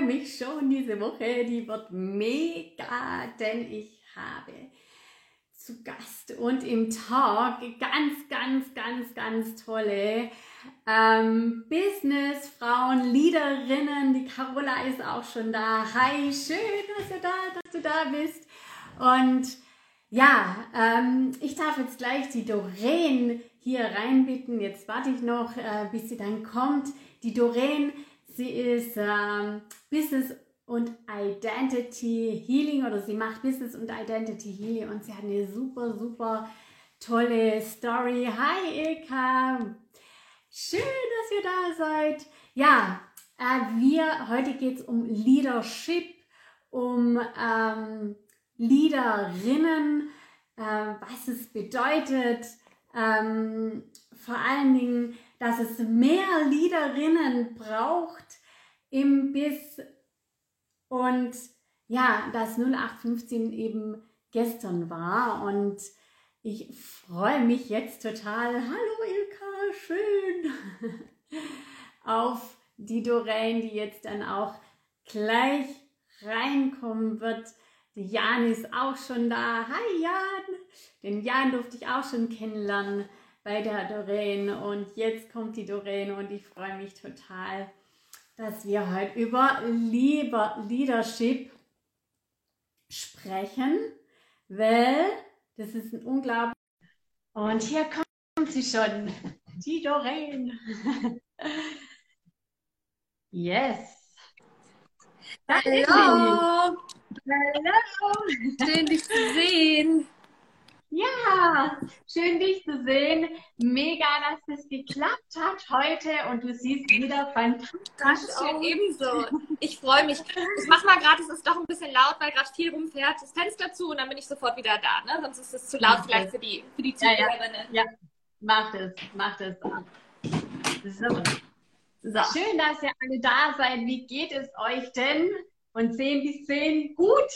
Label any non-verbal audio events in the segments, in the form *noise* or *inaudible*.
freue mich schon diese Woche. Die wird mega, denn ich habe zu Gast und im Talk ganz, ganz, ganz, ganz tolle ähm, Businessfrauen, Leaderinnen. Die Carola ist auch schon da. Hi, schön, dass du da, dass du da bist. Und ja, ähm, ich darf jetzt gleich die Doreen hier reinbitten. Jetzt warte ich noch, äh, bis sie dann kommt. Die Doreen, sie ist ähm, Business und Identity Healing oder sie macht Business und Identity Healing und sie hat eine super, super tolle Story. Hi Ilka, schön, dass ihr da seid. Ja, äh, wir, heute geht es um Leadership, um ähm, Leaderinnen, äh, was es bedeutet, ähm, vor allen Dingen, dass es mehr Leaderinnen braucht im Bis und ja, dass 0815 eben gestern war und ich freue mich jetzt total. Hallo Ilka, schön *laughs* auf die Doreen, die jetzt dann auch gleich reinkommen wird. Jan ist auch schon da. Hi Jan! Den Jan durfte ich auch schon kennenlernen bei der Doreen und jetzt kommt die Doreen und ich freue mich total dass wir heute über Lieber Leadership sprechen, weil das ist ein unglaublich. Und hier kommt sie schon, die Doreen. *laughs* yes. Hallo. Hallo. Schön, dich zu sehen. Ja, schön dich zu sehen. Mega, dass es geklappt hat heute und du siehst wieder fantastisch Dankeschön, aus. ebenso. Ich freue mich. Ich mache mal gerade, es ist doch ein bisschen laut, weil gerade viel rumfährt, das Fenster zu und dann bin ich sofort wieder da. Ne? Sonst ist es zu laut vielleicht für die, für die Zuhörerinnen. Ja, ja. ja, macht es, macht es. So. so. Schön, dass ihr alle da seid. Wie geht es euch denn? Und 10 bis 10 gut?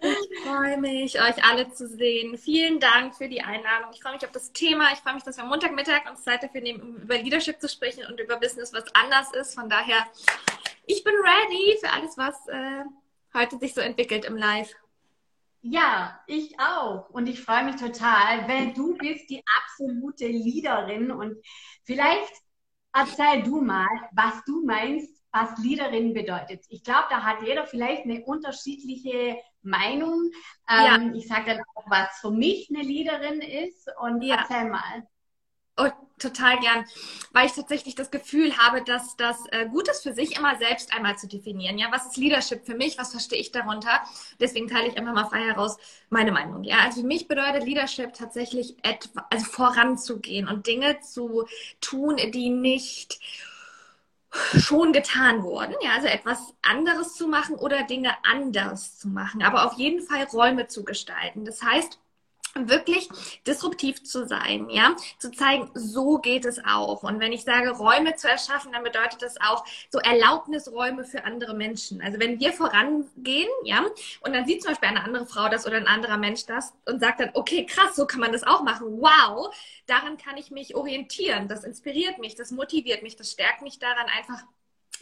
Ich freue mich, euch alle zu sehen. Vielen Dank für die Einladung. Ich freue mich auf das Thema. Ich freue mich, dass wir Montagmittag uns Zeit dafür nehmen, um über Leadership zu sprechen und über Business, was anders ist. Von daher, ich bin ready für alles, was äh, heute sich so entwickelt im Live. Ja, ich auch. Und ich freue mich total, weil du bist die absolute Leaderin. Und vielleicht erzähl du mal, was du meinst, was Leaderin bedeutet. Ich glaube, da hat jeder vielleicht eine unterschiedliche Meinung. Ähm, ja. Ich sage dann auch, was für mich eine Leaderin ist und ja. erzähl mal. Oh, total gern, weil ich tatsächlich das Gefühl habe, dass das äh, gut ist für sich immer selbst einmal zu definieren. Ja, was ist Leadership für mich? Was verstehe ich darunter? Deswegen teile ich einfach mal frei heraus meine Meinung. Ja, also für mich bedeutet Leadership tatsächlich etwa, also voranzugehen und Dinge zu tun, die nicht schon getan wurden, ja, also etwas anderes zu machen oder Dinge anders zu machen, aber auf jeden Fall Räume zu gestalten. Das heißt, wirklich disruptiv zu sein, ja, zu zeigen, so geht es auch. Und wenn ich sage, Räume zu erschaffen, dann bedeutet das auch so Erlaubnisräume für andere Menschen. Also wenn wir vorangehen, ja, und dann sieht zum Beispiel eine andere Frau das oder ein anderer Mensch das und sagt dann, okay, krass, so kann man das auch machen. Wow, daran kann ich mich orientieren. Das inspiriert mich, das motiviert mich, das stärkt mich daran einfach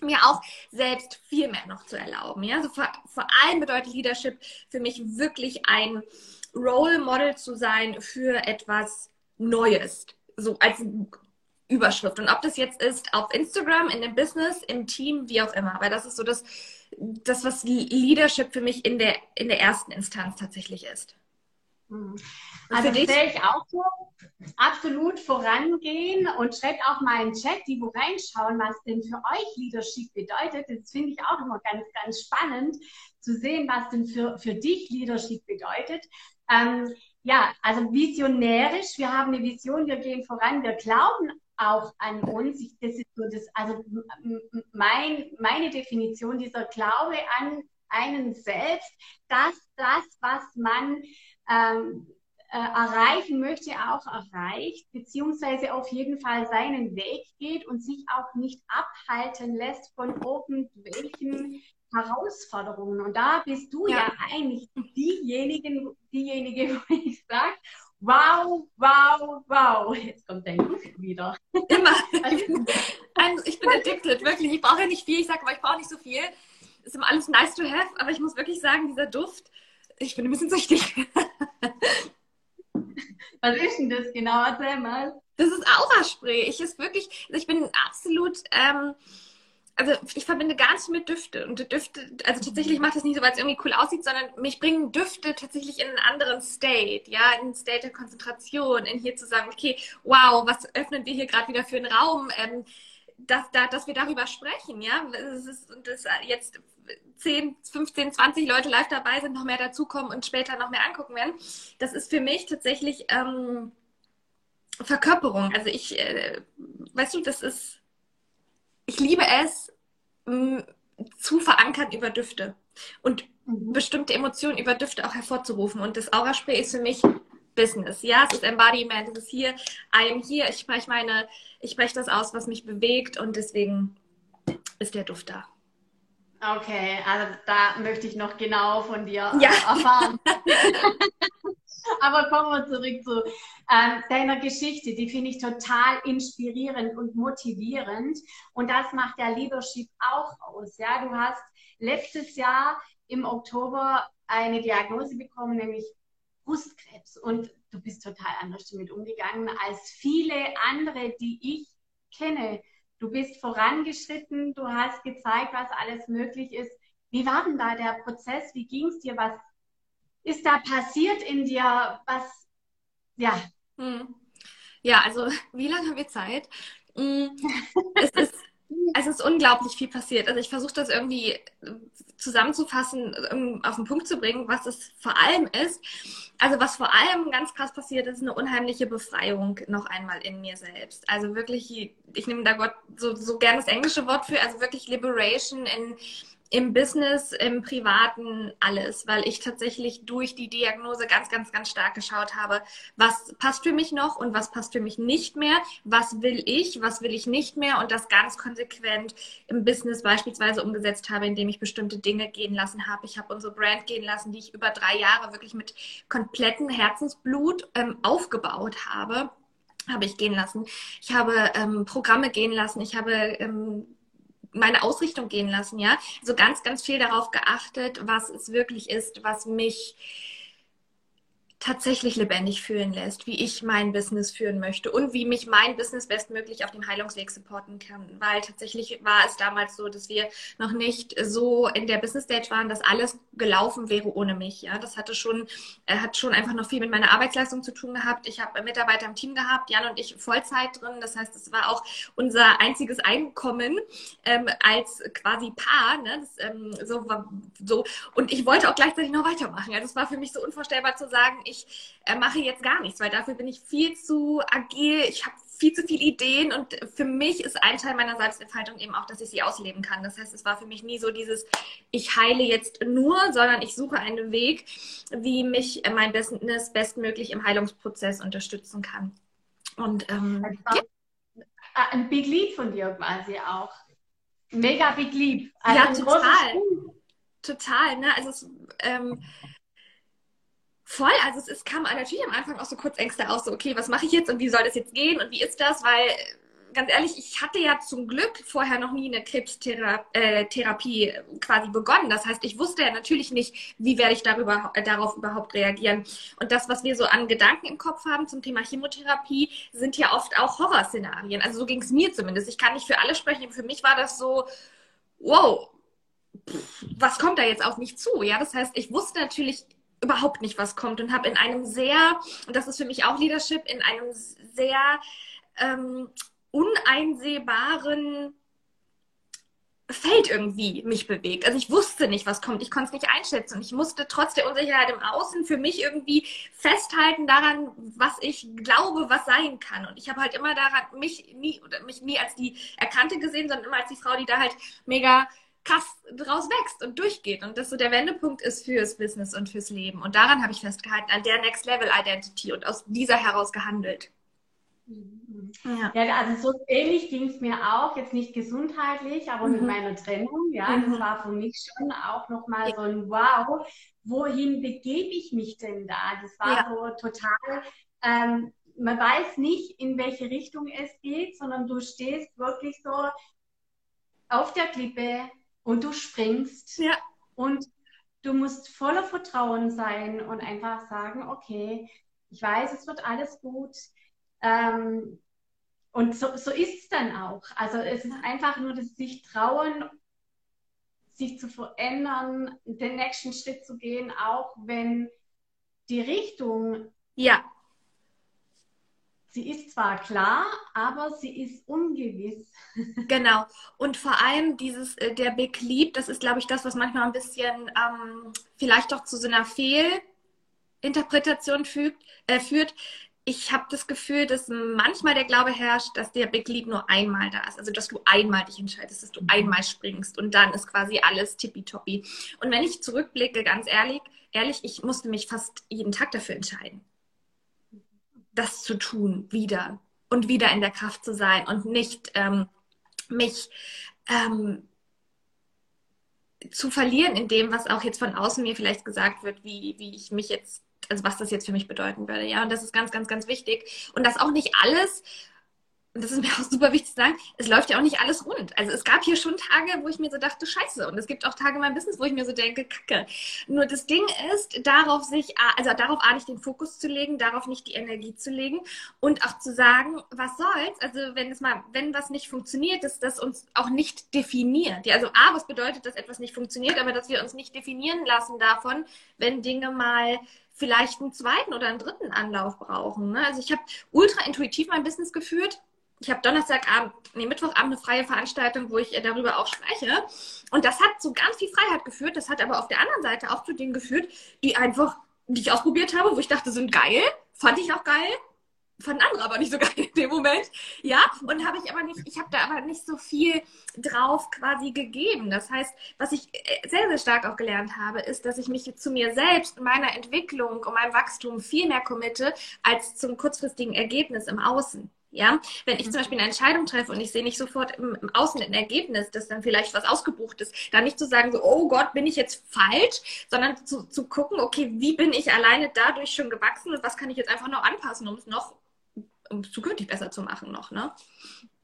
mir auch selbst viel mehr noch zu erlauben. Ja, also vor, vor allem bedeutet Leadership für mich wirklich ein Role Model zu sein für etwas Neues. So als Überschrift. Und ob das jetzt ist auf Instagram, in dem Business, im Team, wie auch immer. Weil das ist so das, das was Leadership für mich in der, in der ersten Instanz tatsächlich ist. Mhm. Also sehe ich auch so. Absolut vorangehen und schreibt auch mal in den Chat, die wo reinschauen, was denn für euch Leadership bedeutet. Das finde ich auch immer ganz, ganz spannend zu sehen, was denn für, für dich Leadership bedeutet. Ähm, ja, also visionärisch, wir haben eine Vision, wir gehen voran, wir glauben auch an uns. Ich, das ist so das, also mein, meine Definition dieser Glaube an einen selbst, dass das, was man ähm, äh, erreichen möchte, auch erreicht, beziehungsweise auf jeden Fall seinen Weg geht und sich auch nicht abhalten lässt von irgendwelchen Herausforderungen. Und da bist du ja, ja eigentlich diejenigen, diejenige, *laughs* wo ich sage, wow, wow, wow. Jetzt kommt dein Duft wieder. Immer. *laughs* Ich bin, ich bin addicted, wirklich. Ich brauche ja nicht viel. Ich sage aber, ich brauche nicht so viel. Ist immer alles nice to have, aber ich muss wirklich sagen, dieser Duft, ich bin ein bisschen süchtig. *laughs* Was ist denn das genau? Erzähl mal. Das ist Aura-Spray. Ich ist wirklich, ich bin absolut, ähm, also ich verbinde gar nicht mit Düfte. Und Düfte, also tatsächlich macht das nicht so, weil es irgendwie cool aussieht, sondern mich bringen Düfte tatsächlich in einen anderen State, ja, in einen State der Konzentration, in hier zu sagen, okay, wow, was öffnen wir hier gerade wieder für einen Raum, ähm, dass, da, dass wir darüber sprechen, ja. Es ist, das jetzt 10, 15, 20 Leute live dabei sind, noch mehr dazukommen und später noch mehr angucken werden. Das ist für mich tatsächlich ähm, Verkörperung. Also ich, äh, weißt du, das ist, ich liebe es, mh, zu verankern über Düfte und mhm. bestimmte Emotionen über Düfte auch hervorzurufen. Und das Aura-Spray ist für mich Business. Ja, es ist Embodiment, es ist hier, I am here, ich spreche meine, ich spreche das aus, was mich bewegt und deswegen ist der Duft da. Okay, also da möchte ich noch genau von dir ja. erfahren. *laughs* Aber kommen wir zurück zu ähm, deiner Geschichte. Die finde ich total inspirierend und motivierend. Und das macht der Leadership auch aus. Ja, du hast letztes Jahr im Oktober eine Diagnose bekommen, nämlich Brustkrebs. Und du bist total anders damit umgegangen als viele andere, die ich kenne. Du bist vorangeschritten, du hast gezeigt, was alles möglich ist. Wie war denn da der Prozess? Wie ging es dir? Was ist da passiert in dir? Was, ja. Hm. Ja, also *laughs* wie lange haben wir Zeit? Hm, es ist *laughs* es ist unglaublich viel passiert. Also ich versuche das irgendwie äh, zusammenzufassen, um auf den Punkt zu bringen, was es vor allem ist. Also was vor allem ganz krass passiert, ist eine unheimliche Befreiung noch einmal in mir selbst. Also wirklich, ich nehme da Gott so, so gern das englische Wort für, also wirklich Liberation in im Business, im Privaten, alles, weil ich tatsächlich durch die Diagnose ganz, ganz, ganz stark geschaut habe, was passt für mich noch und was passt für mich nicht mehr, was will ich, was will ich nicht mehr und das ganz konsequent im Business beispielsweise umgesetzt habe, indem ich bestimmte Dinge gehen lassen habe. Ich habe unsere Brand gehen lassen, die ich über drei Jahre wirklich mit komplettem Herzensblut ähm, aufgebaut habe habe ich gehen lassen. Ich habe ähm, Programme gehen lassen. Ich habe ähm, meine Ausrichtung gehen lassen, ja. Also ganz, ganz viel darauf geachtet, was es wirklich ist, was mich tatsächlich lebendig fühlen lässt, wie ich mein Business führen möchte und wie mich mein Business bestmöglich auf dem Heilungsweg supporten kann. Weil tatsächlich war es damals so, dass wir noch nicht so in der Business Stage waren, dass alles gelaufen wäre ohne mich. Ja, das hatte schon, äh, hat schon einfach noch viel mit meiner Arbeitsleistung zu tun gehabt. Ich habe Mitarbeiter im Team gehabt, Jan und ich Vollzeit drin. Das heißt, es war auch unser einziges Einkommen ähm, als quasi Paar. Ne? Das, ähm, so, so. Und ich wollte auch gleichzeitig noch weitermachen. Also es war für mich so unvorstellbar zu sagen, ich äh, mache jetzt gar nichts, weil dafür bin ich viel zu agil, ich habe viel zu viele Ideen und für mich ist ein Teil meiner Selbstentfaltung eben auch, dass ich sie ausleben kann. Das heißt, es war für mich nie so dieses, ich heile jetzt nur, sondern ich suche einen Weg, wie mich mein Business bestmöglich im Heilungsprozess unterstützen kann. Und ähm, ja. ein Big Leap von dir quasi auch. Mega Big Leap. Also ja, total. Total, ne? Also es, ähm, Voll, also es, es kam natürlich am Anfang auch so kurz Ängste aus, so okay, was mache ich jetzt und wie soll das jetzt gehen und wie ist das? Weil ganz ehrlich, ich hatte ja zum Glück vorher noch nie eine Krebstherapie äh, quasi begonnen. Das heißt, ich wusste ja natürlich nicht, wie werde ich darüber, äh, darauf überhaupt reagieren. Und das, was wir so an Gedanken im Kopf haben zum Thema Chemotherapie, sind ja oft auch Horrorszenarien. Also so ging es mir zumindest. Ich kann nicht für alle sprechen. Für mich war das so, wow, was kommt da jetzt auf mich zu? Ja, das heißt, ich wusste natürlich überhaupt nicht, was kommt und habe in einem sehr, und das ist für mich auch Leadership, in einem sehr ähm, uneinsehbaren Feld irgendwie mich bewegt. Also ich wusste nicht, was kommt. Ich konnte es nicht einschätzen. Ich musste trotz der Unsicherheit im Außen für mich irgendwie festhalten daran, was ich glaube, was sein kann. Und ich habe halt immer daran mich nie oder mich nie als die Erkannte gesehen, sondern immer als die Frau, die da halt mega krass draus wächst und durchgeht und das so der Wendepunkt ist fürs Business und fürs Leben. Und daran habe ich festgehalten, an der Next Level Identity und aus dieser heraus gehandelt. Mhm. Ja. ja, also so ähnlich ging es mir auch, jetzt nicht gesundheitlich, aber mhm. mit meiner Trennung. Ja, mhm. das war für mich schon auch nochmal so ein Wow, wohin begebe ich mich denn da? Das war ja. so total ähm, man weiß nicht, in welche Richtung es geht, sondern du stehst wirklich so auf der Klippe und du springst. Ja. Und du musst voller Vertrauen sein und einfach sagen, okay, ich weiß, es wird alles gut. Ähm, und so, so ist es dann auch. Also es ist einfach nur das sich trauen, sich zu verändern, den nächsten Schritt zu gehen, auch wenn die Richtung ja sie ist zwar klar, aber sie ist ungewiss. *laughs* Genau. Und vor allem dieses, äh, der Big Leap, das ist, glaube ich, das, was manchmal ein bisschen ähm, vielleicht doch zu so einer Fehlinterpretation fügt, äh, führt. Ich habe das Gefühl, dass manchmal der Glaube herrscht, dass der Big Leap nur einmal da ist. Also, dass du einmal dich entscheidest, dass du mhm. einmal springst und dann ist quasi alles tippitoppi. Und wenn ich zurückblicke, ganz ehrlich, ehrlich, ich musste mich fast jeden Tag dafür entscheiden das zu tun wieder und wieder in der Kraft zu sein und nicht ähm, mich ähm, zu verlieren in dem, was auch jetzt von außen mir vielleicht gesagt wird, wie, wie ich mich jetzt, also was das jetzt für mich bedeuten würde. Ja, und das ist ganz, ganz, ganz wichtig. Und dass auch nicht alles und das ist mir auch super wichtig zu sagen, es läuft ja auch nicht alles rund. Also es gab hier schon Tage, wo ich mir so dachte, scheiße. Und es gibt auch Tage in meinem Business, wo ich mir so denke, kacke. Nur das Ding ist, darauf sich, also darauf A nicht den Fokus zu legen, darauf nicht die Energie zu legen und auch zu sagen, was soll's? Also wenn es mal, wenn was nicht funktioniert, dass das uns auch nicht definiert. Ja, also A, was bedeutet, dass etwas nicht funktioniert, aber dass wir uns nicht definieren lassen davon, wenn Dinge mal vielleicht einen zweiten oder einen dritten Anlauf brauchen. Ne? Also ich habe ultra intuitiv mein Business geführt ich habe Donnerstagabend, nee, Mittwochabend eine freie Veranstaltung, wo ich darüber auch spreche. Und das hat zu ganz viel Freiheit geführt. Das hat aber auf der anderen Seite auch zu Dingen geführt, die einfach, die ich ausprobiert habe, wo ich dachte, sind geil. Fand ich auch geil. Fanden andere aber nicht so *laughs* geil in dem Moment. Ja, und habe ich aber nicht, ich habe da aber nicht so viel drauf quasi gegeben. Das heißt, was ich äh, sehr, sehr stark auch gelernt habe, ist, dass ich mich zu mir selbst, meiner Entwicklung und meinem Wachstum viel mehr committe, als zum kurzfristigen Ergebnis im Außen. Ja, wenn ich zum Beispiel eine Entscheidung treffe und ich sehe nicht sofort im, im Außen ein Ergebnis, dass dann vielleicht was ausgebucht ist, dann nicht zu sagen, so, oh Gott, bin ich jetzt falsch, sondern zu, zu gucken, okay, wie bin ich alleine dadurch schon gewachsen und was kann ich jetzt einfach noch anpassen, um es noch um es zukünftig besser zu machen noch, ne?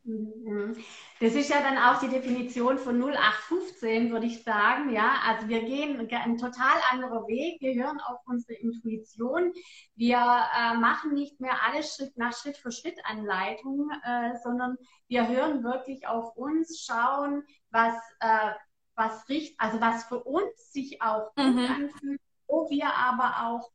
Mhm. Das ist ja dann auch die Definition von 0815, würde ich sagen. Ja, also wir gehen ein total anderer Weg. Wir hören auf unsere Intuition. Wir äh, machen nicht mehr alles Schritt nach Schritt für Schritt Anleitung, äh, sondern wir hören wirklich auf uns, schauen, was, äh, was riecht, also was für uns sich auch gut mhm. anfühlt, wo wir aber auch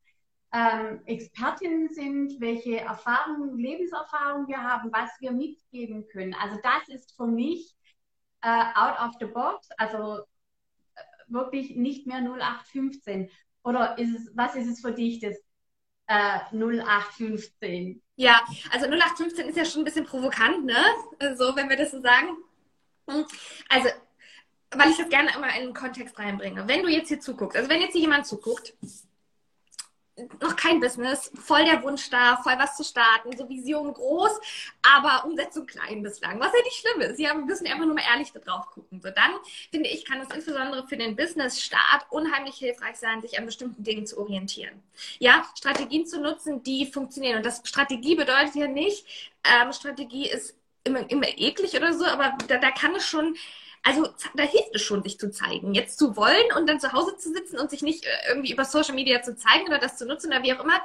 ähm, Expertinnen sind, welche Erfahrungen, Lebenserfahrungen wir haben, was wir mitgeben können. Also das ist für mich äh, out of the box, also äh, wirklich nicht mehr 0815. Oder ist es, was ist es für dich, das äh, 0815? Ja, also 0815 ist ja schon ein bisschen provokant, ne? So, wenn wir das so sagen. Hm. Also, weil ich das gerne immer in den Kontext reinbringe. Wenn du jetzt hier zuguckst, also wenn jetzt hier jemand zuguckt, noch kein Business, voll der Wunsch da, voll was zu starten, so Vision groß, aber Umsetzung klein bislang, was ja nicht schlimm ist. Sie müssen einfach nur mal ehrlich da drauf gucken. So dann, finde ich, kann es insbesondere für den Business-Start unheimlich hilfreich sein, sich an bestimmten Dingen zu orientieren. Ja, Strategien zu nutzen, die funktionieren. Und das Strategie bedeutet ja nicht, ähm, Strategie ist immer, immer eklig oder so, aber da, da kann es schon also da hilft es schon, sich zu zeigen. Jetzt zu wollen und dann zu Hause zu sitzen und sich nicht äh, irgendwie über Social Media zu zeigen oder das zu nutzen oder wie auch immer,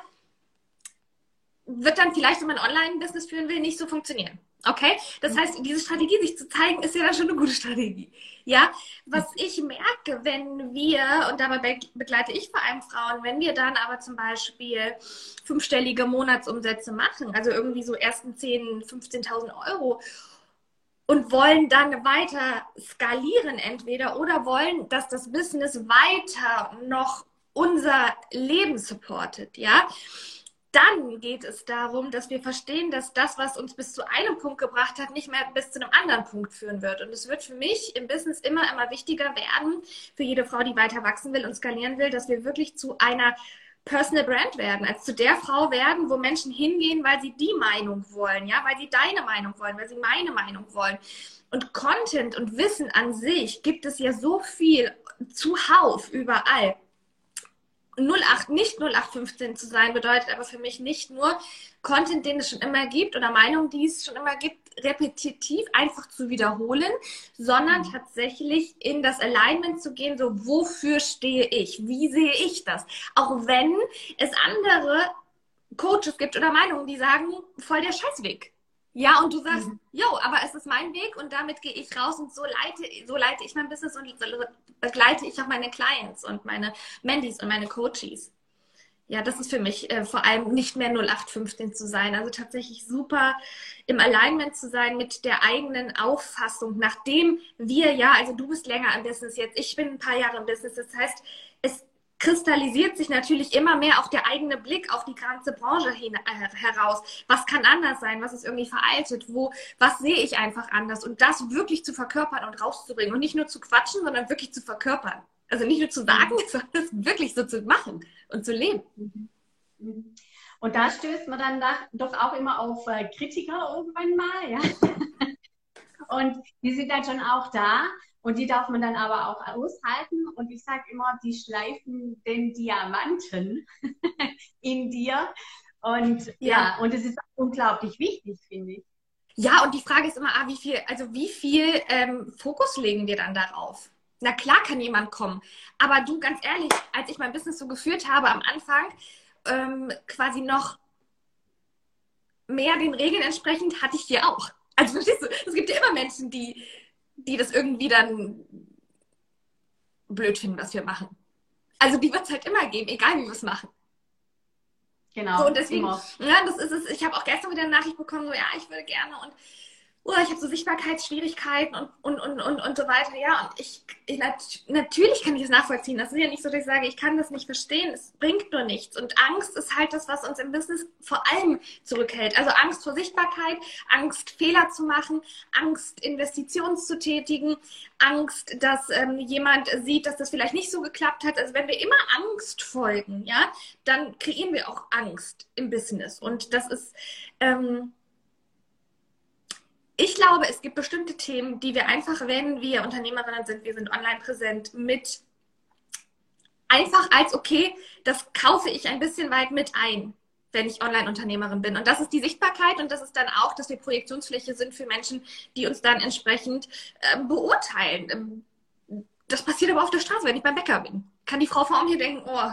wird dann vielleicht, wenn man Online-Business führen will, nicht so funktionieren. Okay? Das heißt, diese Strategie, sich zu zeigen, ist ja dann schon eine gute Strategie. Ja? Was ich merke, wenn wir, und dabei begleite ich vor allem Frauen, wenn wir dann aber zum Beispiel fünfstellige Monatsumsätze machen, also irgendwie so ersten 10.000, 15.000 Euro und wollen dann weiter skalieren entweder oder wollen, dass das Business weiter noch unser Leben supportet, ja, dann geht es darum, dass wir verstehen, dass das, was uns bis zu einem Punkt gebracht hat, nicht mehr bis zu einem anderen Punkt führen wird. Und es wird für mich im Business immer, immer wichtiger werden, für jede Frau, die weiter wachsen will und skalieren will, dass wir wirklich zu einer Personal Brand werden, als zu der Frau werden, wo Menschen hingehen, weil sie die Meinung wollen, ja, weil sie deine Meinung wollen, weil sie meine Meinung wollen. Und Content und Wissen an sich gibt es ja so viel zuhauf überall. 08, nicht 0815 zu sein, bedeutet aber für mich nicht nur Content, den es schon immer gibt oder Meinungen, die es schon immer gibt, repetitiv einfach zu wiederholen, sondern mhm. tatsächlich in das Alignment zu gehen, so wofür stehe ich? Wie sehe ich das? Auch wenn es andere Coaches gibt oder Meinungen, die sagen, voll der Scheißweg. Ja, und du sagst, mhm. jo, aber es ist mein Weg und damit gehe ich raus und so leite, so leite ich mein Business und so begleite ich auch meine Clients und meine Mandys und meine Coaches. Ja, das ist für mich äh, vor allem nicht mehr 0815 zu sein. Also tatsächlich super im Alignment zu sein mit der eigenen Auffassung, nachdem wir ja, also du bist länger im Business jetzt, ich bin ein paar Jahre im Business. Das heißt, es kristallisiert sich natürlich immer mehr auch der eigene Blick auf die ganze Branche hin, äh, heraus. Was kann anders sein? Was ist irgendwie veraltet? Wo, was sehe ich einfach anders? Und das wirklich zu verkörpern und rauszubringen und nicht nur zu quatschen, sondern wirklich zu verkörpern. Also nicht nur zu sagen, mhm. sondern es wirklich so zu machen und zu leben. Mhm. Mhm. Und da stößt man dann doch auch immer auf äh, Kritiker irgendwann mal, ja. *laughs* Und die sind dann schon auch da. Und die darf man dann aber auch aushalten. Und ich sage immer, die schleifen den Diamanten *laughs* in dir. Und ja, ja und es ist unglaublich wichtig, finde ich. Ja, und die Frage ist immer, ah, wie viel, also wie viel ähm, Fokus legen wir dann darauf? Na klar kann jemand kommen. Aber du, ganz ehrlich, als ich mein Business so geführt habe am Anfang, ähm, quasi noch mehr den Regeln entsprechend, hatte ich hier auch. Also verstehst du, es gibt ja immer Menschen, die die das irgendwie dann blöd finden, was wir machen. Also die wird es halt immer geben, egal wie wir es machen. Genau. So, und deswegen, immer. ja, das ist es. Ich habe auch gestern wieder eine Nachricht bekommen, so, ja, ich würde gerne und oh, ich habe so Sichtbarkeitsschwierigkeiten und, und, und, und, und so weiter. Ja, und ich, ich natürlich kann ich das nachvollziehen. Das ist ja nicht so, dass ich sage, ich kann das nicht verstehen. Es bringt nur nichts. Und Angst ist halt das, was uns im Business vor allem zurückhält. Also Angst vor Sichtbarkeit, Angst, Fehler zu machen, Angst, Investitionen zu tätigen, Angst, dass ähm, jemand sieht, dass das vielleicht nicht so geklappt hat. Also wenn wir immer Angst folgen, ja, dann kreieren wir auch Angst im Business. Und das ist, ähm, ich glaube, es gibt bestimmte Themen, die wir einfach, wenn wir Unternehmerinnen sind, wir sind online präsent, mit einfach als, okay, das kaufe ich ein bisschen weit mit ein, wenn ich Online-Unternehmerin bin. Und das ist die Sichtbarkeit und das ist dann auch, dass wir Projektionsfläche sind für Menschen, die uns dann entsprechend äh, beurteilen. Ähm, das passiert aber auf der Straße, wenn ich beim Bäcker bin. Kann die Frau vor mir denken, oh,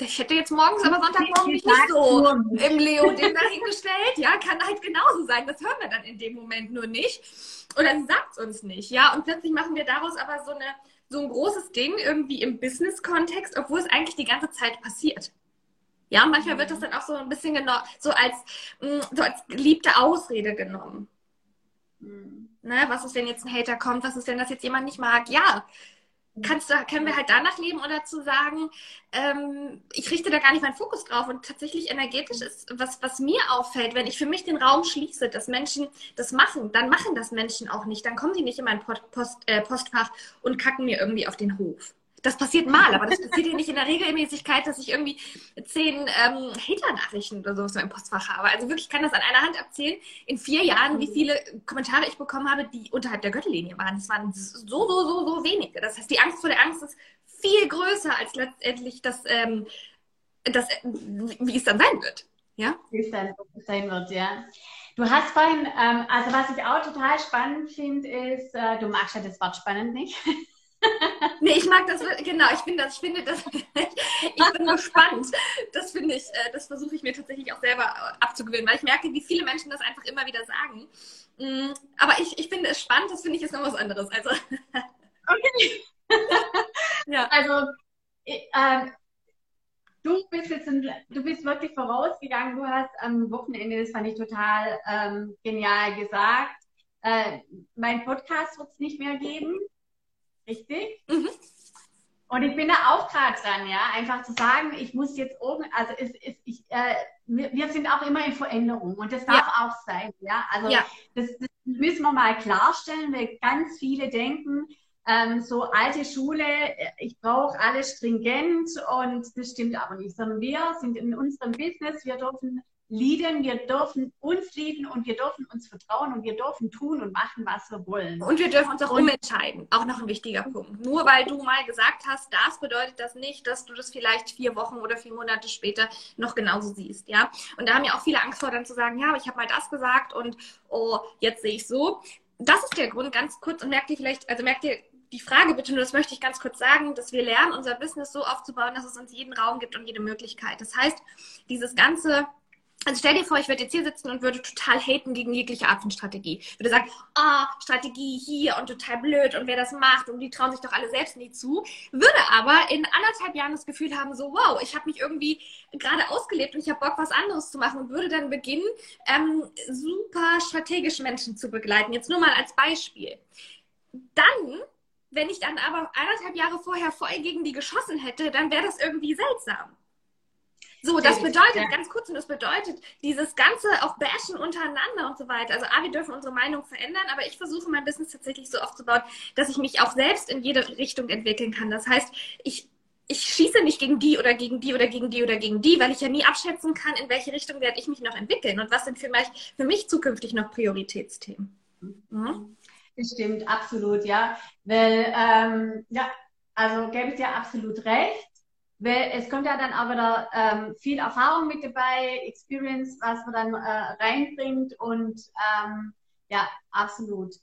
ich hätte jetzt morgens, aber Sonntagmorgen mich nicht so im Leo-Ding dahingestellt. Ja, kann halt genauso sein. Das hören wir dann in dem Moment nur nicht. Oder sie sagt es uns nicht. Ja, und plötzlich machen wir daraus aber so, eine, so ein großes Ding irgendwie im Business-Kontext, obwohl es eigentlich die ganze Zeit passiert. Ja, manchmal wird das dann auch so ein bisschen genau, so als, mm, so als geliebte Ausrede genommen. Mhm. Ne, was ist, wenn jetzt ein Hater kommt? Was ist, wenn das jetzt jemand nicht mag? Ja, kannst du, können wir halt danach leben oder zu sagen, ähm, ich richte da gar nicht meinen Fokus drauf und tatsächlich energetisch ist, was, was mir auffällt, wenn ich für mich den Raum schließe, dass Menschen das machen, dann machen das Menschen auch nicht, dann kommen sie nicht in mein Post, äh, Postfach und kacken mir irgendwie auf den Hof. Das passiert mal, aber das passiert ja nicht in der Regelmäßigkeit, dass ich irgendwie zehn ähm, Hater-Nachrichten oder sowas im Postfach habe. Also wirklich kann das an einer Hand abzählen, in vier Jahren, wie viele Kommentare ich bekommen habe, die unterhalb der Gürtellinie waren. Das waren so, so, so, so wenige. Das heißt, die Angst vor der Angst ist viel größer als letztendlich das, ähm, das wie es dann sein wird. Ja? Wie es dann sein wird, ja. Du hast vorhin, ähm, also was ich auch total spannend finde, ist, äh, du magst ja das Wort spannend nicht. *laughs* *laughs* nee, ich mag das, genau, ich finde das, ich finde das, *laughs* ich bin gespannt. Das finde ich, äh, das versuche ich mir tatsächlich auch selber abzugewöhnen, weil ich merke, wie viele Menschen das einfach immer wieder sagen. Mm, aber ich, ich finde es spannend, das finde ich ist noch was anderes. Also. Okay. *laughs* ja. Also, äh, du bist jetzt, ein, du bist wirklich vorausgegangen. Du hast am Wochenende, das fand ich total ähm, genial gesagt, äh, mein Podcast wird es nicht mehr geben. Richtig? Mhm. Und ich bin da auch gerade dran, ja, einfach zu sagen, ich muss jetzt oben, also es, es, ich, äh, wir, wir, sind auch immer in Veränderung und das darf ja. auch sein, ja. Also ja. Das, das, müssen wir mal klarstellen, weil ganz viele denken, ähm, so alte Schule, ich brauche alles stringent und das stimmt aber nicht, sondern wir sind in unserem Business, wir dürfen leaden, wir dürfen uns leaden und wir dürfen uns vertrauen und wir dürfen tun und machen, was wir wollen. Und wir dürfen uns auch umentscheiden. Auch noch ein wichtiger Punkt. Nur weil du mal gesagt hast, das bedeutet das nicht, dass du das vielleicht vier Wochen oder vier Monate später noch genauso siehst. Ja? Und da haben ja auch viele Angst vor, dann zu sagen, ja, aber ich habe mal das gesagt und oh, jetzt sehe ich so. Das ist der Grund, ganz kurz, und merkt ihr vielleicht, also merkt ihr die Frage bitte, nur das möchte ich ganz kurz sagen, dass wir lernen, unser Business so aufzubauen, dass es uns jeden Raum gibt und jede Möglichkeit. Das heißt, dieses ganze also stell dir vor, ich würde jetzt hier sitzen und würde total haten gegen jegliche Art von Strategie. Ich würde sagen, ah, oh, Strategie hier und total blöd und wer das macht und die trauen sich doch alle selbst nie zu. Würde aber in anderthalb Jahren das Gefühl haben, so wow, ich habe mich irgendwie gerade ausgelebt und ich habe Bock, was anderes zu machen und würde dann beginnen, ähm, super strategisch Menschen zu begleiten. Jetzt nur mal als Beispiel. Dann wenn ich dann aber anderthalb Jahre vorher voll gegen die geschossen hätte, dann wäre das irgendwie seltsam. So, das bedeutet, ja. ganz kurz, und das bedeutet, dieses ganze auch Bashen untereinander und so weiter. Also, A, wir dürfen unsere Meinung verändern, aber ich versuche mein Business tatsächlich so aufzubauen, dass ich mich auch selbst in jede Richtung entwickeln kann. Das heißt, ich, ich schieße nicht gegen die oder gegen die oder gegen die oder gegen die, weil ich ja nie abschätzen kann, in welche Richtung werde ich mich noch entwickeln und was sind für mich, für mich zukünftig noch Prioritätsthemen. Mhm. Das stimmt, absolut, ja. Weil, ähm, ja, also gebe ich dir absolut recht. Es kommt ja dann auch wieder ähm, viel Erfahrung mit dabei, Experience, was man dann äh, reinbringt und ähm, ja, absolut.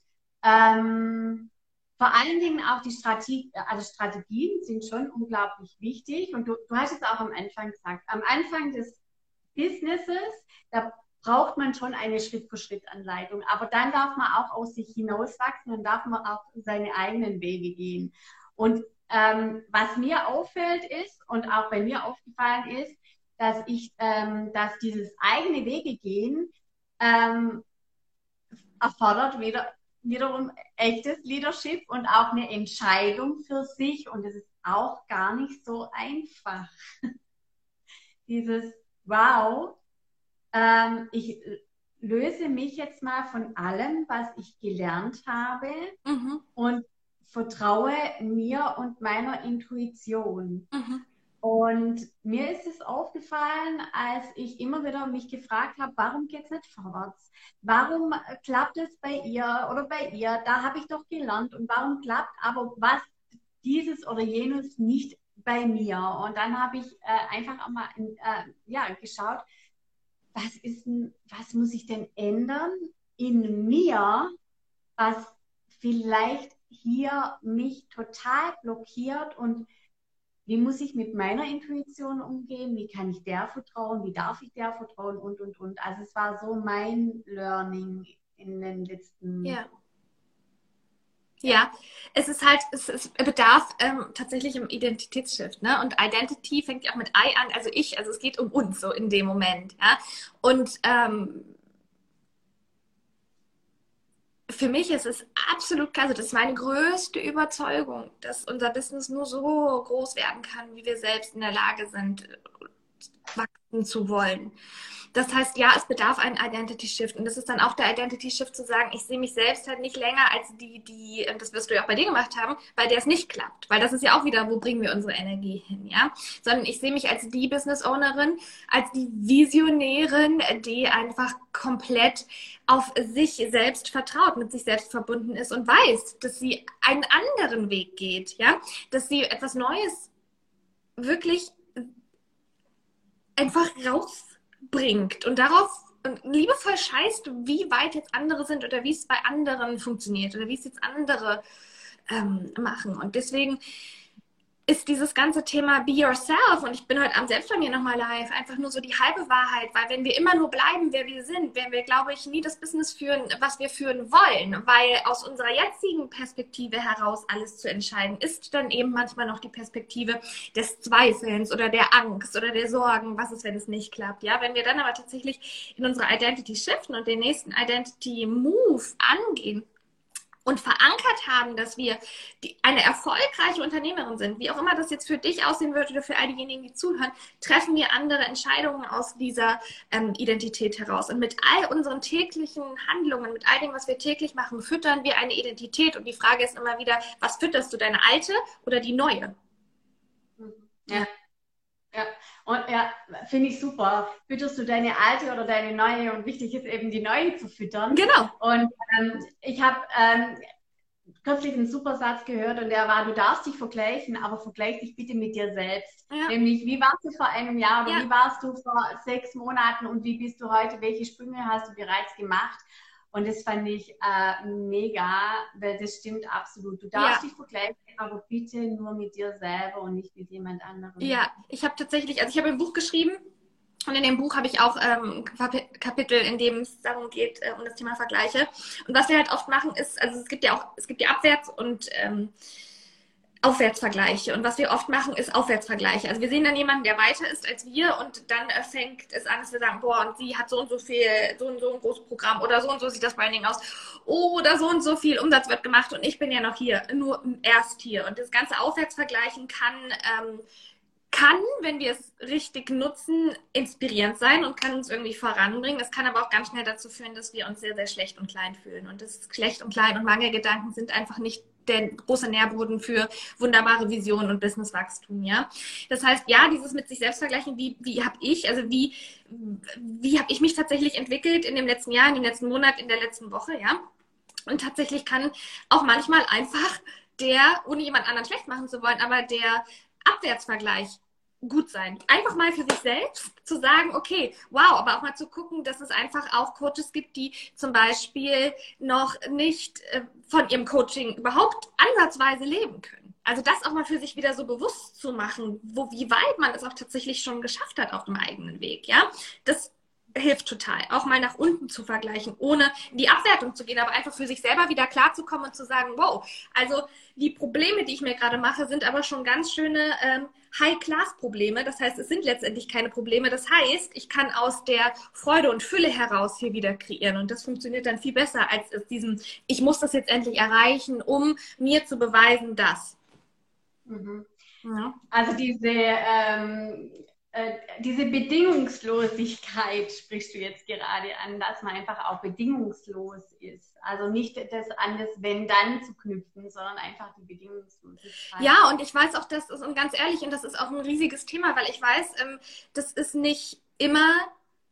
Ähm, vor allen Dingen auch die Strategie, also Strategien sind schon unglaublich wichtig und du, du hast es auch am Anfang gesagt. Am Anfang des Businesses, da braucht man schon eine Schritt-für-Schritt-Anleitung. Aber dann darf man auch aus sich hinauswachsen und darf man auch seine eigenen Wege gehen. Und ähm, was mir auffällt ist und auch bei mir aufgefallen ist, dass ich, ähm, dass dieses eigene Wege gehen ähm, erfordert wieder, wiederum echtes Leadership und auch eine Entscheidung für sich und es ist auch gar nicht so einfach. *laughs* dieses Wow, ähm, ich löse mich jetzt mal von allem, was ich gelernt habe mhm. und vertraue mir und meiner Intuition. Mhm. Und mir ist es aufgefallen, als ich immer wieder mich gefragt habe, warum geht es nicht vorwärts? Warum klappt es bei ihr oder bei ihr? Da habe ich doch gelernt. Und warum klappt aber was dieses oder jenes nicht bei mir? Und dann habe ich äh, einfach einmal äh, ja, geschaut, was, ist was muss ich denn ändern in mir, was vielleicht hier mich total blockiert und wie muss ich mit meiner Intuition umgehen, wie kann ich der vertrauen, wie darf ich der vertrauen und, und, und. Also es war so mein Learning in den letzten ja. Ja, es ist halt, es, es bedarf ähm, tatsächlich im Identitätsshift, ne? Und Identity fängt ja auch mit I an, also ich, also es geht um uns so in dem Moment, ja. Und ähm, für mich ist es absolut klar, also das ist meine größte Überzeugung, dass unser Business nur so groß werden kann, wie wir selbst in der Lage sind, wachsen zu wollen. Das heißt, ja, es bedarf einen Identity Shift. Und das ist dann auch der Identity Shift zu sagen, ich sehe mich selbst halt nicht länger als die, die, das wirst du ja auch bei dir gemacht haben, bei der es nicht klappt. Weil das ist ja auch wieder, wo bringen wir unsere Energie hin, ja? Sondern ich sehe mich als die Business Ownerin, als die Visionärin, die einfach komplett auf sich selbst vertraut, mit sich selbst verbunden ist und weiß, dass sie einen anderen Weg geht, ja? Dass sie etwas Neues wirklich einfach raus bringt und darauf liebevoll scheißt, wie weit jetzt andere sind oder wie es bei anderen funktioniert oder wie es jetzt andere ähm, machen. Und deswegen ist dieses ganze Thema Be Yourself. Und ich bin heute Abend selbst bei mir nochmal live, einfach nur so die halbe Wahrheit, weil wenn wir immer nur bleiben, wer wir sind, werden wir, glaube ich, nie das Business führen, was wir führen wollen, weil aus unserer jetzigen Perspektive heraus alles zu entscheiden, ist dann eben manchmal noch die Perspektive des Zweifelns oder der Angst oder der Sorgen, was ist, wenn es nicht klappt, ja, wenn wir dann aber tatsächlich in unsere Identity shiften und den nächsten Identity Move angehen, und verankert haben, dass wir die, eine erfolgreiche Unternehmerin sind, wie auch immer das jetzt für dich aussehen wird oder für all diejenigen, die zuhören, treffen wir andere Entscheidungen aus dieser ähm, Identität heraus. Und mit all unseren täglichen Handlungen, mit all dem, was wir täglich machen, füttern wir eine Identität. Und die Frage ist immer wieder, was fütterst du, deine alte oder die neue? Ja. Ja, und ja, finde ich super. Fütterst du deine alte oder deine neue und wichtig ist eben die neue zu füttern. Genau. Und ähm, ich habe ähm, kürzlich einen super Satz gehört und der war, du darfst dich vergleichen, aber vergleich dich bitte mit dir selbst. Ja. Nämlich, wie warst du vor einem Jahr oder ja. wie warst du vor sechs Monaten und wie bist du heute, welche Sprünge hast du bereits gemacht? Und das fand ich äh, mega, weil das stimmt absolut. Du darfst ja. dich vergleichen, aber bitte nur mit dir selber und nicht mit jemand anderem. Ja, ich habe tatsächlich, also ich habe ein Buch geschrieben und in dem Buch habe ich auch ähm, Kapitel, in dem es darum geht, äh, um das Thema Vergleiche. Und was wir halt oft machen, ist, also es gibt ja auch, es gibt ja Abwärts- und ähm, Aufwärtsvergleiche. Und was wir oft machen, ist Aufwärtsvergleiche. Also wir sehen dann jemanden, der weiter ist als wir und dann äh, fängt es an, dass wir sagen, boah, und sie hat so und so viel, so und so ein großes Programm oder so und so sieht das Branding aus. Oder so und so viel Umsatz wird gemacht und ich bin ja noch hier, nur erst hier. Und das ganze Aufwärtsvergleichen kann, ähm, kann, wenn wir es richtig nutzen, inspirierend sein und kann uns irgendwie voranbringen. Es kann aber auch ganz schnell dazu führen, dass wir uns sehr, sehr schlecht und klein fühlen. Und das schlecht und klein und Mangelgedanken sind einfach nicht der große Nährboden für wunderbare Visionen und Businesswachstum, ja. Das heißt, ja, dieses mit sich selbst vergleichen, wie, wie habe ich, also wie, wie habe ich mich tatsächlich entwickelt in dem letzten Jahr, in dem letzten Monat, in der letzten Woche, ja. Und tatsächlich kann auch manchmal einfach der, ohne jemand anderen schlecht machen zu wollen, aber der Abwärtsvergleich gut sein. Einfach mal für sich selbst zu sagen, okay, wow, aber auch mal zu gucken, dass es einfach auch Coaches gibt, die zum Beispiel noch nicht äh, von ihrem Coaching überhaupt ansatzweise leben können. Also das auch mal für sich wieder so bewusst zu machen, wo, wie weit man es auch tatsächlich schon geschafft hat auf dem eigenen Weg, ja. Das hilft total, auch mal nach unten zu vergleichen, ohne in die Abwertung zu gehen, aber einfach für sich selber wieder klarzukommen und zu sagen, wow, also die Probleme, die ich mir gerade mache, sind aber schon ganz schöne ähm, High-Class-Probleme. Das heißt, es sind letztendlich keine Probleme. Das heißt, ich kann aus der Freude und Fülle heraus hier wieder kreieren. Und das funktioniert dann viel besser als aus diesem, ich muss das jetzt endlich erreichen, um mir zu beweisen, dass. Mhm. Ja. Also diese ähm, äh, diese Bedingungslosigkeit sprichst du jetzt gerade an, dass man einfach auch bedingungslos ist. Also nicht das an das Wenn-Dann zu knüpfen, sondern einfach die Bedingungslosigkeit. Ja, und ich weiß auch, das ist, und ganz ehrlich, und das ist auch ein riesiges Thema, weil ich weiß, ähm, das ist nicht immer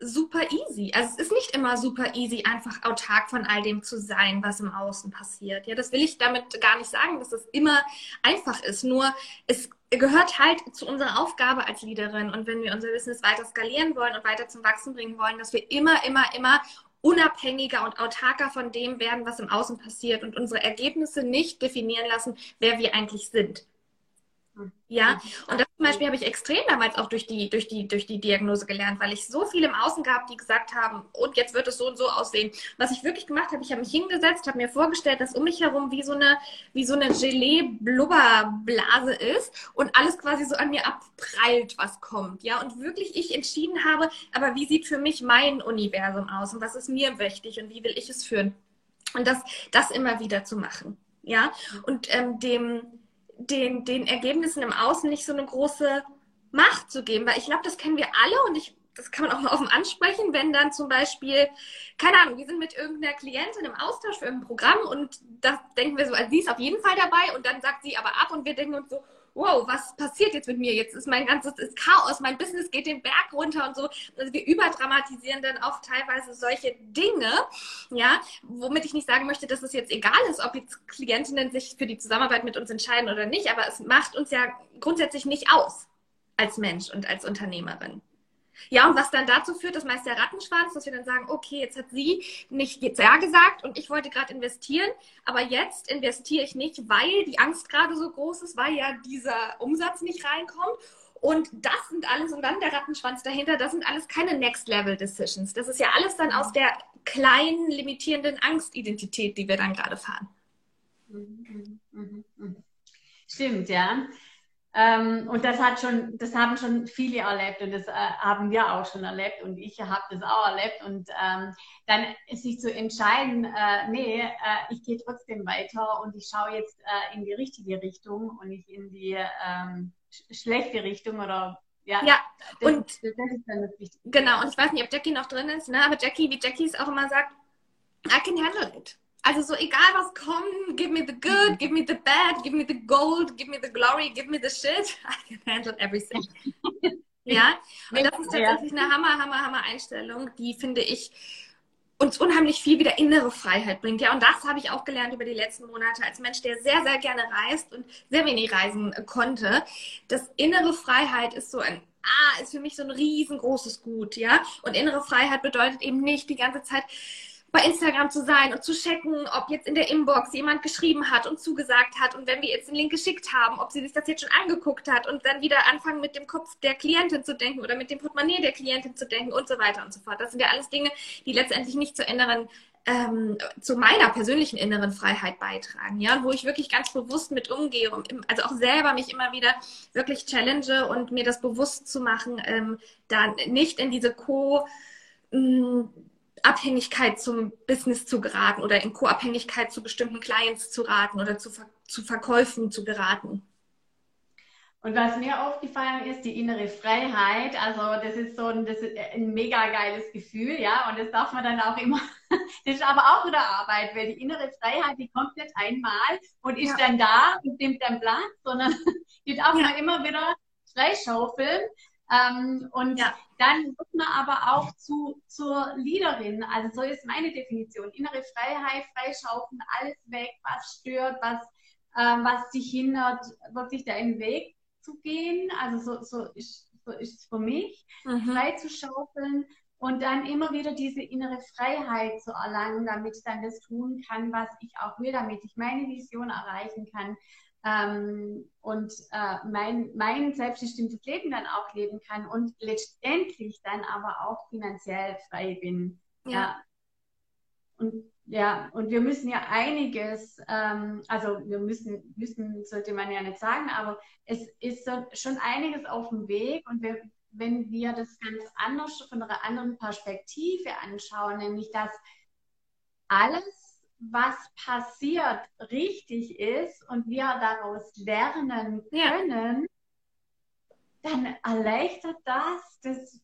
super easy. Also es ist nicht immer super easy, einfach autark von all dem zu sein, was im Außen passiert. Ja, das will ich damit gar nicht sagen, dass es immer einfach ist. Nur es gehört halt zu unserer Aufgabe als Leaderin und wenn wir unser Business weiter skalieren wollen und weiter zum Wachsen bringen wollen, dass wir immer, immer, immer unabhängiger und autarker von dem werden, was im Außen passiert und unsere Ergebnisse nicht definieren lassen, wer wir eigentlich sind. Ja, und das zum Beispiel habe ich extrem damals auch durch die, durch, die, durch die Diagnose gelernt, weil ich so viel im Außen gab, die gesagt haben, und jetzt wird es so und so aussehen. Was ich wirklich gemacht habe, ich habe mich hingesetzt, habe mir vorgestellt, dass um mich herum wie so eine, wie so eine Gelee-Blubberblase ist und alles quasi so an mir abprallt, was kommt. Ja, und wirklich ich entschieden habe, aber wie sieht für mich mein Universum aus und was ist mir wichtig und wie will ich es führen? Und das, das immer wieder zu machen. Ja, und ähm, dem, den, den Ergebnissen im Außen nicht so eine große Macht zu geben, weil ich glaube, das kennen wir alle und ich, das kann man auch mal offen ansprechen, wenn dann zum Beispiel, keine Ahnung, wir sind mit irgendeiner Klientin im Austausch für irgendein Programm und da denken wir so, also sie ist auf jeden Fall dabei und dann sagt sie aber ab und wir denken uns so, wow, was passiert jetzt mit mir? Jetzt ist mein ganzes ist Chaos, mein Business geht den Berg runter und so. Also wir überdramatisieren dann auch teilweise solche Dinge, ja, womit ich nicht sagen möchte, dass es jetzt egal ist, ob jetzt Klientinnen sich für die Zusammenarbeit mit uns entscheiden oder nicht, aber es macht uns ja grundsätzlich nicht aus als Mensch und als Unternehmerin. Ja, und was dann dazu führt, das meist der Rattenschwanz, dass wir dann sagen, okay, jetzt hat sie nicht jetzt ja gesagt und ich wollte gerade investieren, aber jetzt investiere ich nicht, weil die Angst gerade so groß ist, weil ja dieser Umsatz nicht reinkommt. Und das sind alles, und dann der Rattenschwanz dahinter, das sind alles keine Next-Level-Decisions. Das ist ja alles dann aus der kleinen, limitierenden Angstidentität, die wir dann gerade fahren. Mhm, mh, mh. Stimmt, ja. Ähm, und das hat schon, das haben schon viele erlebt und das äh, haben wir auch schon erlebt und ich habe das auch erlebt und ähm, dann sich zu entscheiden, äh, nee, äh, ich gehe trotzdem weiter und ich schaue jetzt äh, in die richtige Richtung und nicht in die ähm, sch schlechte Richtung oder ja, ja. Das, und das ist dann das Wichtige. Genau, und ich weiß nicht, ob Jackie noch drin ist, ne? aber Jackie, wie Jackie es auch immer sagt, I can handle it. Also so egal was kommt, give me the good, give me the bad, give me the gold, give me the glory, give me the shit. *laughs* I can handle everything. *laughs* Ja, und das ist tatsächlich eine Hammer, Hammer, Hammer Einstellung, die finde ich uns unheimlich viel wieder innere Freiheit bringt. Ja, und das habe ich auch gelernt über die letzten Monate als Mensch, der sehr, sehr gerne reist und sehr wenig reisen konnte. Das innere Freiheit ist so ein Ah, ist für mich so ein riesengroßes Gut, ja. Und innere Freiheit bedeutet eben nicht die ganze Zeit bei Instagram zu sein und zu checken, ob jetzt in der Inbox jemand geschrieben hat und zugesagt hat und wenn wir jetzt den Link geschickt haben, ob sie sich das jetzt schon angeguckt hat und dann wieder anfangen mit dem Kopf der Klientin zu denken oder mit dem Portemonnaie der Klientin zu denken und so weiter und so fort. Das sind ja alles Dinge, die letztendlich nicht zur inneren ähm, zu meiner persönlichen inneren Freiheit beitragen, ja, wo ich wirklich ganz bewusst mit umgehe also auch selber mich immer wieder wirklich challenge und mir das bewusst zu machen, ähm, da nicht in diese Co- mh, Abhängigkeit zum Business zu geraten oder in Co-Abhängigkeit zu bestimmten Clients zu raten oder zu, zu Verkäufen zu geraten. Und was mir aufgefallen ist, die innere Freiheit, also das ist so ein, das ist ein mega geiles Gefühl, ja, und das darf man dann auch immer, *laughs* das ist aber auch wieder Arbeit, weil die innere Freiheit, die kommt nicht einmal und ist ja. dann da und nimmt dann Platz, sondern *laughs* die darf man immer wieder freischaufeln. Ähm, und ja. dann wird man aber auch zu, zur Leaderin. Also so ist meine Definition. Innere Freiheit, freischaufeln, alles weg, was stört, was, ähm, was dich hindert, wirklich da im Weg zu gehen. Also so, so ist so ist es für mich, mhm. frei zu schaufeln und dann immer wieder diese innere Freiheit zu erlangen, damit ich dann das tun kann, was ich auch will, damit ich meine Vision erreichen kann ähm, und äh, mein, mein selbstbestimmtes Leben dann auch leben kann und letztendlich dann aber auch finanziell frei bin. Ja. ja. Und ja, und wir müssen ja einiges, ähm, also wir müssen, müssen, sollte man ja nicht sagen, aber es ist so, schon einiges auf dem Weg und wir, wenn wir das ganz anders von einer anderen Perspektive anschauen, nämlich dass alles was passiert, richtig ist und wir daraus lernen können, ja. dann erleichtert das, das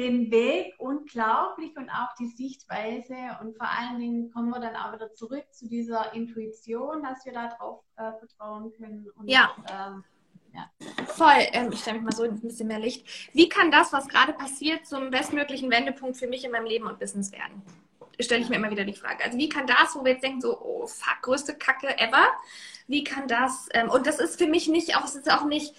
den Weg unglaublich und auch die Sichtweise. Und vor allen Dingen kommen wir dann auch wieder zurück zu dieser Intuition, dass wir darauf äh, vertrauen können. Und, ja. Ähm, ja. Voll. Ähm, ich stelle mich mal so ein bisschen mehr Licht. Wie kann das, was gerade passiert, zum bestmöglichen Wendepunkt für mich in meinem Leben und Business werden? Stelle ich mir immer wieder die Frage. Also wie kann das, wo wir jetzt denken, so, oh fuck, größte Kacke ever, wie kann das, ähm, und das ist für mich nicht, auch, es ist auch nicht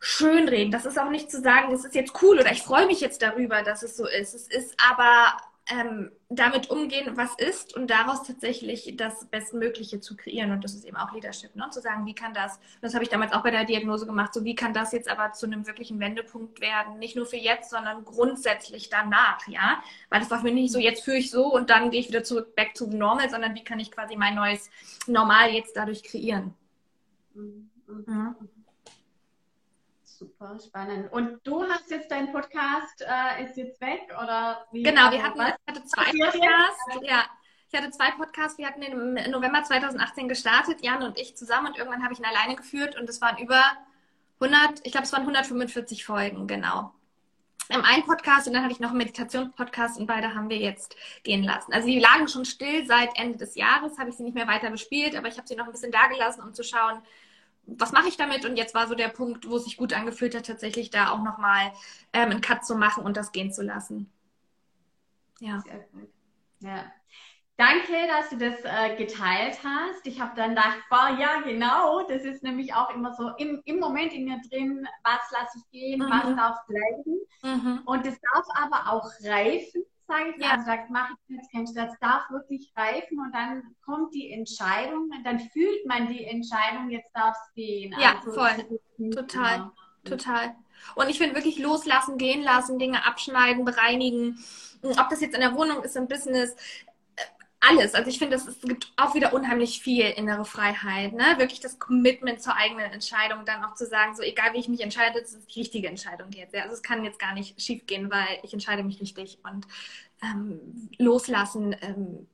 schönreden, das ist auch nicht zu sagen, das ist jetzt cool oder ich freue mich jetzt darüber, dass es so ist. Es ist aber ähm, damit umgehen, was ist und daraus tatsächlich das Bestmögliche zu kreieren. Und das ist eben auch Leadership, ne? zu sagen, wie kann das, das habe ich damals auch bei der Diagnose gemacht, so wie kann das jetzt aber zu einem wirklichen Wendepunkt werden, nicht nur für jetzt, sondern grundsätzlich danach, ja, weil das war für mich nicht so, jetzt führe ich so und dann gehe ich wieder zurück, back to normal, sondern wie kann ich quasi mein neues Normal jetzt dadurch kreieren. Mhm. Mhm super spannend. Und du hast jetzt dein Podcast, äh, ist jetzt weg oder wie? Genau, wir hatten ich hatte zwei Podcasts. Ja, ich hatte zwei Podcasts. Wir hatten im November 2018 gestartet, Jan und ich zusammen. Und irgendwann habe ich ihn alleine geführt und es waren über 100, ich glaube, es waren 145 Folgen, genau. Im einen Podcast und dann hatte ich noch einen Meditationspodcast und beide haben wir jetzt gehen lassen. Also die lagen schon still seit Ende des Jahres, habe ich sie nicht mehr weiter bespielt, aber ich habe sie noch ein bisschen da gelassen, um zu schauen, was mache ich damit? Und jetzt war so der Punkt, wo es sich gut angefühlt hat, tatsächlich da auch nochmal ähm, einen Cut zu machen und das gehen zu lassen. Ja. Sehr gut. Ja. Danke, dass du das äh, geteilt hast. Ich habe dann gedacht, boah, ja, genau, das ist nämlich auch immer so im, im Moment in mir drin, was lasse ich gehen, mhm. was darf bleiben. Mhm. Und es darf aber auch reifen sage ich ja. Also da mache ich jetzt keinen Das darf wirklich reifen und dann kommt die Entscheidung, dann fühlt man die Entscheidung, jetzt darf es gehen. Ja, also, voll. Total. Genau. Total. Und ich finde wirklich loslassen, gehen lassen, Dinge abschneiden, bereinigen. Ob das jetzt in der Wohnung ist, im Business, alles. Also ich finde, es gibt auch wieder unheimlich viel innere Freiheit. Ne? Wirklich das Commitment zur eigenen Entscheidung, dann auch zu sagen, so egal wie ich mich entscheide, das ist die richtige Entscheidung jetzt. Ja? Also es kann jetzt gar nicht schief gehen, weil ich entscheide mich richtig und ähm, loslassen, ähm,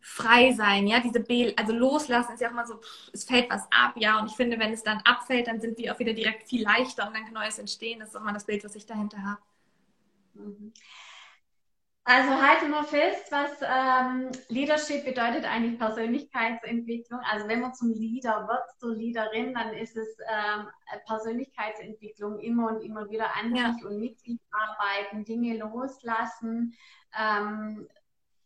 frei sein, ja, diese Be also loslassen ist ja auch immer so, pff, es fällt was ab, ja, und ich finde, wenn es dann abfällt, dann sind wir auch wieder direkt viel leichter und dann kann Neues entstehen. Das ist auch mal das Bild, was ich dahinter habe. Mhm. Also halte nur fest, was ähm, Leadership bedeutet eigentlich Persönlichkeitsentwicklung. Also wenn man zum Leader wird, zur Leaderin, dann ist es ähm, Persönlichkeitsentwicklung immer und immer wieder an ja. sich und mit sich arbeiten, Dinge loslassen, ähm,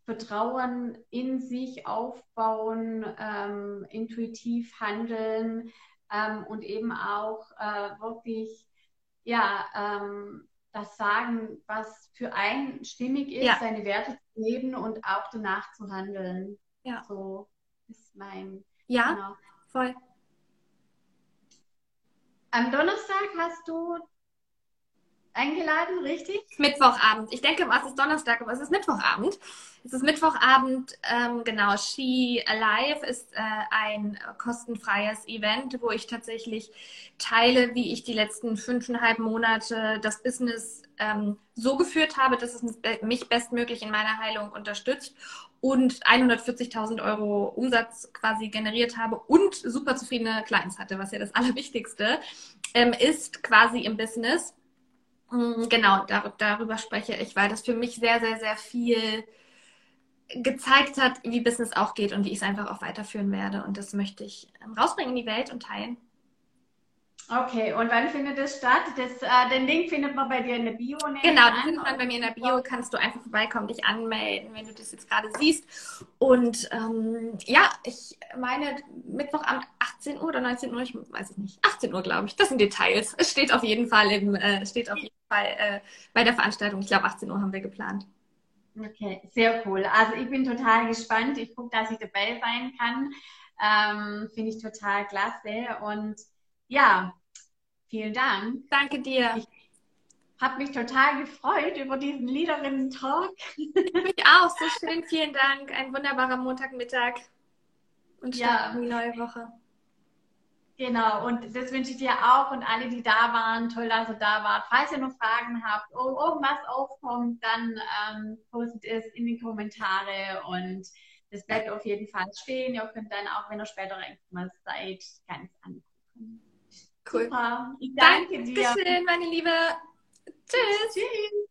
Vertrauen in sich aufbauen, ähm, intuitiv handeln ähm, und eben auch äh, wirklich ja ähm, das sagen, was für einen stimmig ist, ja. seine Werte zu leben und auch danach zu handeln. Ja. So ist mein. Ja, genau. voll. Am Donnerstag hast du eingeladen, richtig? Mittwochabend. Ich denke, es ist Donnerstag, aber es ist Mittwochabend. Es ist Mittwochabend, ähm, genau. She Alive ist äh, ein kostenfreies Event, wo ich tatsächlich teile, wie ich die letzten fünfeinhalb Monate das Business ähm, so geführt habe, dass es mich bestmöglich in meiner Heilung unterstützt und 140.000 Euro Umsatz quasi generiert habe und super zufriedene Clients hatte, was ja das Allerwichtigste ähm, ist quasi im Business. Mm, genau, dar darüber spreche ich, weil das für mich sehr, sehr, sehr viel gezeigt hat, wie Business auch geht und wie ich es einfach auch weiterführen werde. Und das möchte ich ähm, rausbringen in die Welt und teilen. Okay, und wann findet das statt? Das, äh, den Link findet man bei dir in der Bio. Genau, den findet man bei mir in der Bio. Kannst du einfach vorbeikommen, dich anmelden, wenn du das jetzt gerade siehst. Und ähm, ja, ich meine Mittwochabend 18 Uhr oder 19 Uhr, ich weiß es nicht. 18 Uhr, glaube ich. Das sind Details. Es steht auf jeden Fall im, äh, steht auf jeden Fall äh, bei der Veranstaltung. Ich glaube, 18 Uhr haben wir geplant. Okay, sehr cool. Also ich bin total gespannt. Ich gucke, dass ich dabei sein kann. Ähm, Finde ich total klasse. Und ja, vielen Dank. Danke dir. Ich habe mich total gefreut über diesen Liederinnen-Talk. *laughs* Mich auch, so schön. Vielen Dank. Ein wunderbarer Montagmittag und starten ja. die neue Woche. Genau, und das wünsche ich dir auch und alle, die da waren. Toll, dass ihr da wart. Falls ihr noch Fragen habt oder irgendwas aufkommt, dann ähm, postet es in die Kommentare und das bleibt auf jeden Fall stehen. Ihr könnt dann auch, wenn ihr später irgendwas seid, ganz angucken. Cool. Super. Ich danke Dankeschön, dir. Dankeschön, meine Liebe. Tschüss. Tschüss.